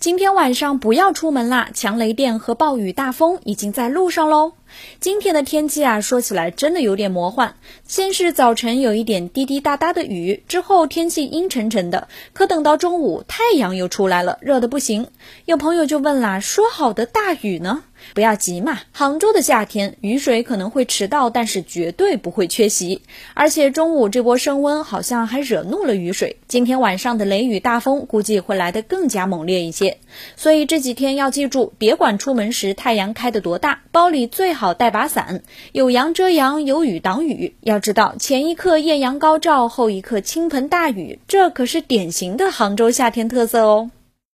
今天晚上不要出门啦！强雷电和暴雨大风已经在路上喽。今天的天气啊，说起来真的有点魔幻。先是早晨有一点滴滴答答的雨，之后天气阴沉沉的，可等到中午太阳又出来了，热得不行。有朋友就问啦：“说好的大雨呢？”不要急嘛，杭州的夏天雨水可能会迟到，但是绝对不会缺席。而且中午这波升温好像还惹怒了雨水，今天晚上的雷雨大风估计会来得更加猛烈一些。所以这几天要记住，别管出门时太阳开得多大，包里最好带把伞，有阳遮阳，有雨挡雨。要知道，前一刻艳阳高照，后一刻倾盆大雨，这可是典型的杭州夏天特色哦。